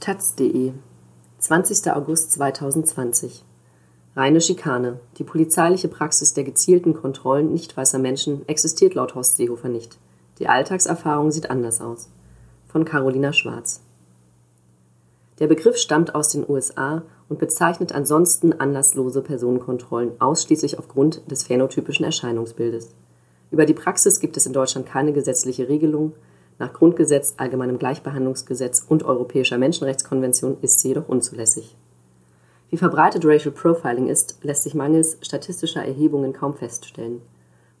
taz.de 20. August 2020 Reine Schikane. Die polizeiliche Praxis der gezielten Kontrollen nicht weißer Menschen existiert laut Horst Seehofer nicht. Die Alltagserfahrung sieht anders aus. Von Carolina Schwarz. Der Begriff stammt aus den USA und bezeichnet ansonsten anlasslose Personenkontrollen ausschließlich aufgrund des phänotypischen Erscheinungsbildes. Über die Praxis gibt es in Deutschland keine gesetzliche Regelung, nach Grundgesetz, Allgemeinem Gleichbehandlungsgesetz und Europäischer Menschenrechtskonvention ist sie jedoch unzulässig. Wie verbreitet Racial Profiling ist, lässt sich mangels statistischer Erhebungen kaum feststellen.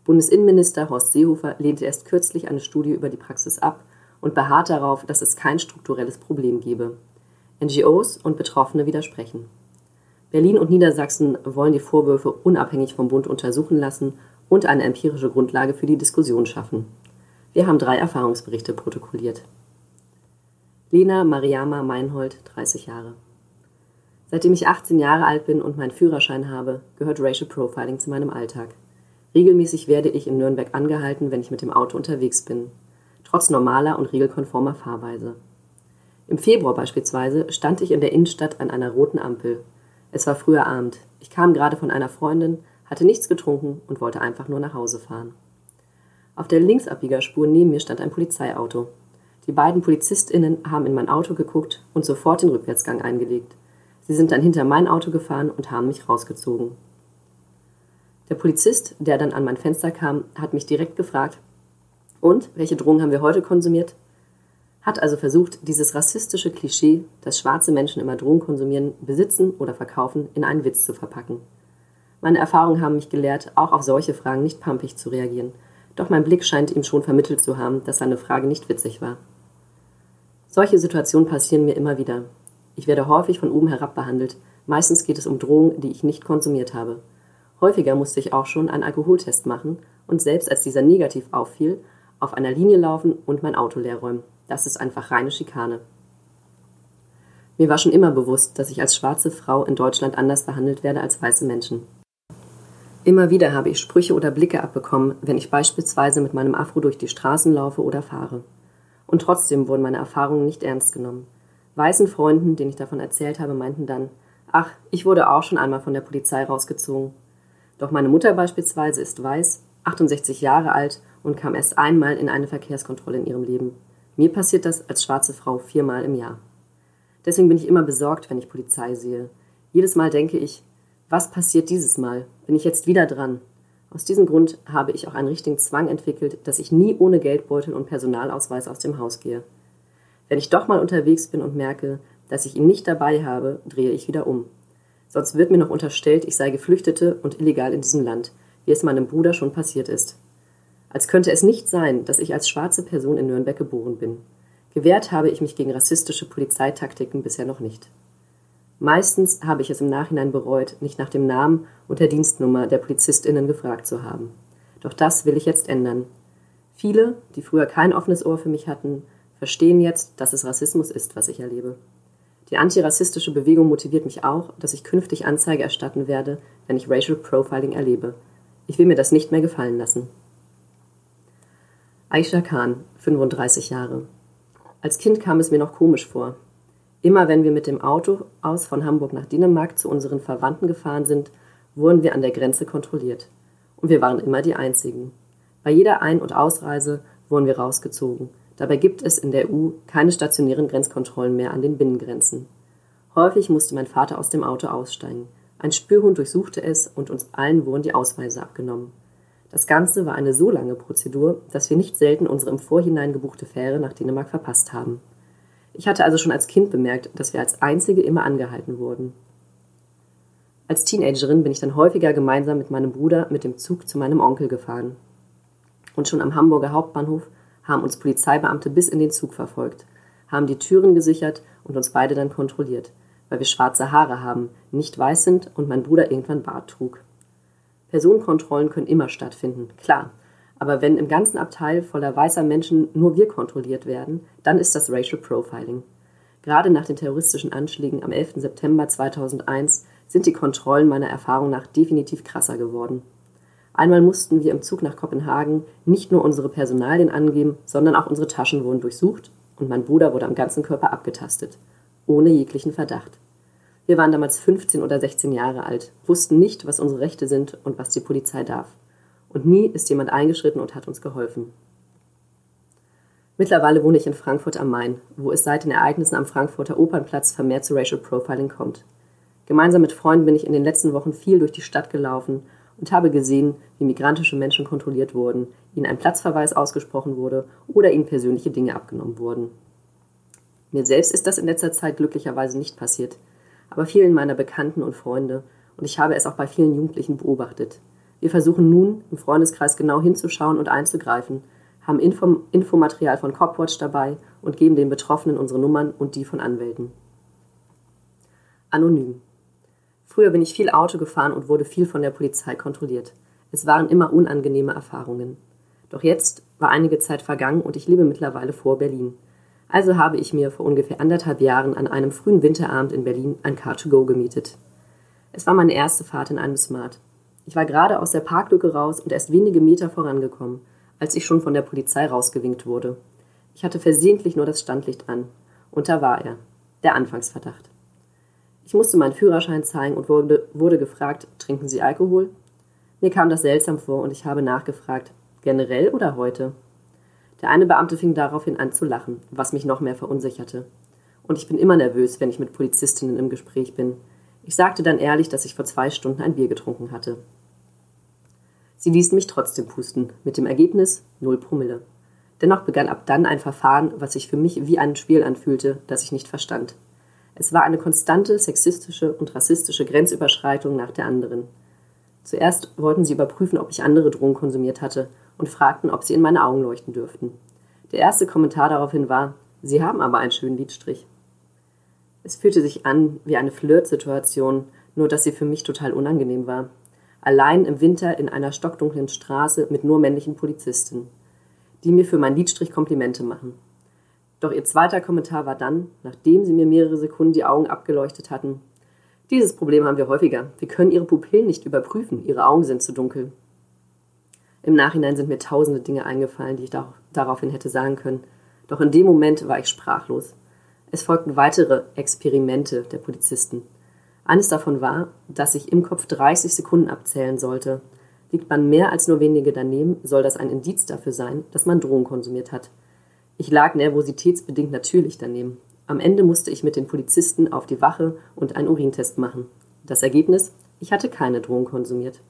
Bundesinnenminister Horst Seehofer lehnte erst kürzlich eine Studie über die Praxis ab und beharrt darauf, dass es kein strukturelles Problem gebe. NGOs und Betroffene widersprechen. Berlin und Niedersachsen wollen die Vorwürfe unabhängig vom Bund untersuchen lassen und eine empirische Grundlage für die Diskussion schaffen. Wir haben drei Erfahrungsberichte protokolliert. Lena Mariama Meinhold, 30 Jahre. Seitdem ich 18 Jahre alt bin und meinen Führerschein habe, gehört Racial Profiling zu meinem Alltag. Regelmäßig werde ich in Nürnberg angehalten, wenn ich mit dem Auto unterwegs bin, trotz normaler und regelkonformer Fahrweise. Im Februar beispielsweise stand ich in der Innenstadt an einer roten Ampel. Es war früher Abend. Ich kam gerade von einer Freundin, hatte nichts getrunken und wollte einfach nur nach Hause fahren. Auf der Linksabbiegerspur neben mir stand ein Polizeiauto. Die beiden PolizistInnen haben in mein Auto geguckt und sofort den Rückwärtsgang eingelegt. Sie sind dann hinter mein Auto gefahren und haben mich rausgezogen. Der Polizist, der dann an mein Fenster kam, hat mich direkt gefragt, und welche Drogen haben wir heute konsumiert? Hat also versucht, dieses rassistische Klischee, dass schwarze Menschen immer Drogen konsumieren, besitzen oder verkaufen, in einen Witz zu verpacken. Meine Erfahrungen haben mich gelehrt, auch auf solche Fragen nicht pampig zu reagieren doch mein Blick scheint ihm schon vermittelt zu haben, dass seine Frage nicht witzig war. Solche Situationen passieren mir immer wieder. Ich werde häufig von oben herab behandelt. Meistens geht es um Drogen, die ich nicht konsumiert habe. Häufiger musste ich auch schon einen Alkoholtest machen und selbst als dieser negativ auffiel, auf einer Linie laufen und mein Auto leer räumen. Das ist einfach reine Schikane. Mir war schon immer bewusst, dass ich als schwarze Frau in Deutschland anders behandelt werde als weiße Menschen. Immer wieder habe ich Sprüche oder Blicke abbekommen, wenn ich beispielsweise mit meinem Afro durch die Straßen laufe oder fahre. Und trotzdem wurden meine Erfahrungen nicht ernst genommen. Weißen Freunden, denen ich davon erzählt habe, meinten dann, ach, ich wurde auch schon einmal von der Polizei rausgezogen. Doch meine Mutter beispielsweise ist weiß, 68 Jahre alt und kam erst einmal in eine Verkehrskontrolle in ihrem Leben. Mir passiert das als schwarze Frau viermal im Jahr. Deswegen bin ich immer besorgt, wenn ich Polizei sehe. Jedes Mal denke ich, was passiert dieses Mal? Bin ich jetzt wieder dran? Aus diesem Grund habe ich auch einen richtigen Zwang entwickelt, dass ich nie ohne Geldbeutel und Personalausweis aus dem Haus gehe. Wenn ich doch mal unterwegs bin und merke, dass ich ihn nicht dabei habe, drehe ich wieder um. Sonst wird mir noch unterstellt, ich sei Geflüchtete und illegal in diesem Land, wie es meinem Bruder schon passiert ist. Als könnte es nicht sein, dass ich als schwarze Person in Nürnberg geboren bin. Gewehrt habe ich mich gegen rassistische Polizeitaktiken bisher noch nicht. Meistens habe ich es im Nachhinein bereut, nicht nach dem Namen und der Dienstnummer der PolizistInnen gefragt zu haben. Doch das will ich jetzt ändern. Viele, die früher kein offenes Ohr für mich hatten, verstehen jetzt, dass es Rassismus ist, was ich erlebe. Die antirassistische Bewegung motiviert mich auch, dass ich künftig Anzeige erstatten werde, wenn ich Racial Profiling erlebe. Ich will mir das nicht mehr gefallen lassen. Aisha Khan, 35 Jahre. Als Kind kam es mir noch komisch vor, Immer wenn wir mit dem Auto aus von Hamburg nach Dänemark zu unseren Verwandten gefahren sind, wurden wir an der Grenze kontrolliert. Und wir waren immer die Einzigen. Bei jeder Ein- und Ausreise wurden wir rausgezogen. Dabei gibt es in der EU keine stationären Grenzkontrollen mehr an den Binnengrenzen. Häufig musste mein Vater aus dem Auto aussteigen. Ein Spürhund durchsuchte es und uns allen wurden die Ausweise abgenommen. Das Ganze war eine so lange Prozedur, dass wir nicht selten unsere im Vorhinein gebuchte Fähre nach Dänemark verpasst haben. Ich hatte also schon als Kind bemerkt, dass wir als Einzige immer angehalten wurden. Als Teenagerin bin ich dann häufiger gemeinsam mit meinem Bruder mit dem Zug zu meinem Onkel gefahren. Und schon am Hamburger Hauptbahnhof haben uns Polizeibeamte bis in den Zug verfolgt, haben die Türen gesichert und uns beide dann kontrolliert, weil wir schwarze Haare haben, nicht weiß sind und mein Bruder irgendwann Bart trug. Personenkontrollen können immer stattfinden, klar, aber wenn im ganzen Abteil voller weißer Menschen nur wir kontrolliert werden, dann ist das Racial Profiling. Gerade nach den terroristischen Anschlägen am 11. September 2001 sind die Kontrollen meiner Erfahrung nach definitiv krasser geworden. Einmal mussten wir im Zug nach Kopenhagen nicht nur unsere Personalien angeben, sondern auch unsere Taschen wurden durchsucht und mein Bruder wurde am ganzen Körper abgetastet. ohne jeglichen Verdacht. Wir waren damals 15 oder 16 Jahre alt, wussten nicht, was unsere Rechte sind und was die Polizei darf. Und nie ist jemand eingeschritten und hat uns geholfen. Mittlerweile wohne ich in Frankfurt am Main, wo es seit den Ereignissen am Frankfurter Opernplatz vermehrt zu Racial Profiling kommt. Gemeinsam mit Freunden bin ich in den letzten Wochen viel durch die Stadt gelaufen und habe gesehen, wie migrantische Menschen kontrolliert wurden, ihnen ein Platzverweis ausgesprochen wurde oder ihnen persönliche Dinge abgenommen wurden. Mir selbst ist das in letzter Zeit glücklicherweise nicht passiert, aber vielen meiner Bekannten und Freunde und ich habe es auch bei vielen Jugendlichen beobachtet. Wir versuchen nun, im Freundeskreis genau hinzuschauen und einzugreifen, haben Info Infomaterial von Copwatch dabei und geben den Betroffenen unsere Nummern und die von Anwälten. Anonym. Früher bin ich viel Auto gefahren und wurde viel von der Polizei kontrolliert. Es waren immer unangenehme Erfahrungen. Doch jetzt war einige Zeit vergangen und ich lebe mittlerweile vor Berlin. Also habe ich mir vor ungefähr anderthalb Jahren an einem frühen Winterabend in Berlin ein Car2Go gemietet. Es war meine erste Fahrt in einem Smart. Ich war gerade aus der Parklücke raus und erst wenige Meter vorangekommen, als ich schon von der Polizei rausgewinkt wurde. Ich hatte versehentlich nur das Standlicht an. Und da war er, der Anfangsverdacht. Ich musste meinen Führerschein zeigen und wurde, wurde gefragt, trinken Sie Alkohol? Mir kam das seltsam vor und ich habe nachgefragt, generell oder heute? Der eine Beamte fing daraufhin an zu lachen, was mich noch mehr verunsicherte. Und ich bin immer nervös, wenn ich mit Polizistinnen im Gespräch bin. Ich sagte dann ehrlich, dass ich vor zwei Stunden ein Bier getrunken hatte. Sie ließen mich trotzdem pusten, mit dem Ergebnis 0 Promille. Dennoch begann ab dann ein Verfahren, was sich für mich wie ein Spiel anfühlte, das ich nicht verstand. Es war eine konstante sexistische und rassistische Grenzüberschreitung nach der anderen. Zuerst wollten sie überprüfen, ob ich andere Drogen konsumiert hatte und fragten, ob sie in meine Augen leuchten dürften. Der erste Kommentar daraufhin war, Sie haben aber einen schönen Lidstrich. Es fühlte sich an wie eine Flirtsituation, nur dass sie für mich total unangenehm war. Allein im Winter in einer stockdunklen Straße mit nur männlichen Polizisten, die mir für meinen Lidstrich Komplimente machen. Doch ihr zweiter Kommentar war dann, nachdem sie mir mehrere Sekunden die Augen abgeleuchtet hatten. Dieses Problem haben wir häufiger. Wir können ihre Pupillen nicht überprüfen, ihre Augen sind zu dunkel. Im Nachhinein sind mir tausende Dinge eingefallen, die ich daraufhin hätte sagen können. Doch in dem Moment war ich sprachlos. Es folgten weitere Experimente der Polizisten. Eines davon war, dass ich im Kopf 30 Sekunden abzählen sollte. Liegt man mehr als nur wenige daneben, soll das ein Indiz dafür sein, dass man Drogen konsumiert hat. Ich lag nervositätsbedingt natürlich daneben. Am Ende musste ich mit den Polizisten auf die Wache und einen Urintest machen. Das Ergebnis? Ich hatte keine Drogen konsumiert.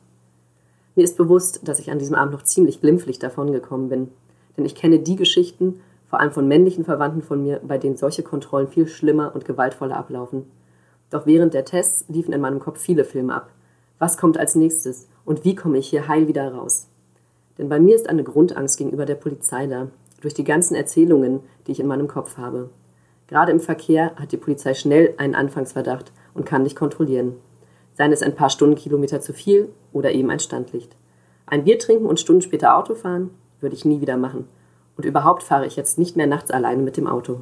Mir ist bewusst, dass ich an diesem Abend noch ziemlich glimpflich davongekommen bin. Denn ich kenne die Geschichten, vor allem von männlichen Verwandten von mir, bei denen solche Kontrollen viel schlimmer und gewaltvoller ablaufen. Doch während der Tests liefen in meinem Kopf viele Filme ab. Was kommt als nächstes? Und wie komme ich hier heil wieder raus? Denn bei mir ist eine Grundangst gegenüber der Polizei da, durch die ganzen Erzählungen, die ich in meinem Kopf habe. Gerade im Verkehr hat die Polizei schnell einen Anfangsverdacht und kann dich kontrollieren. Seien es ein paar Stundenkilometer zu viel oder eben ein Standlicht. Ein Bier trinken und Stunden später Auto fahren, würde ich nie wieder machen. Und überhaupt fahre ich jetzt nicht mehr nachts alleine mit dem Auto.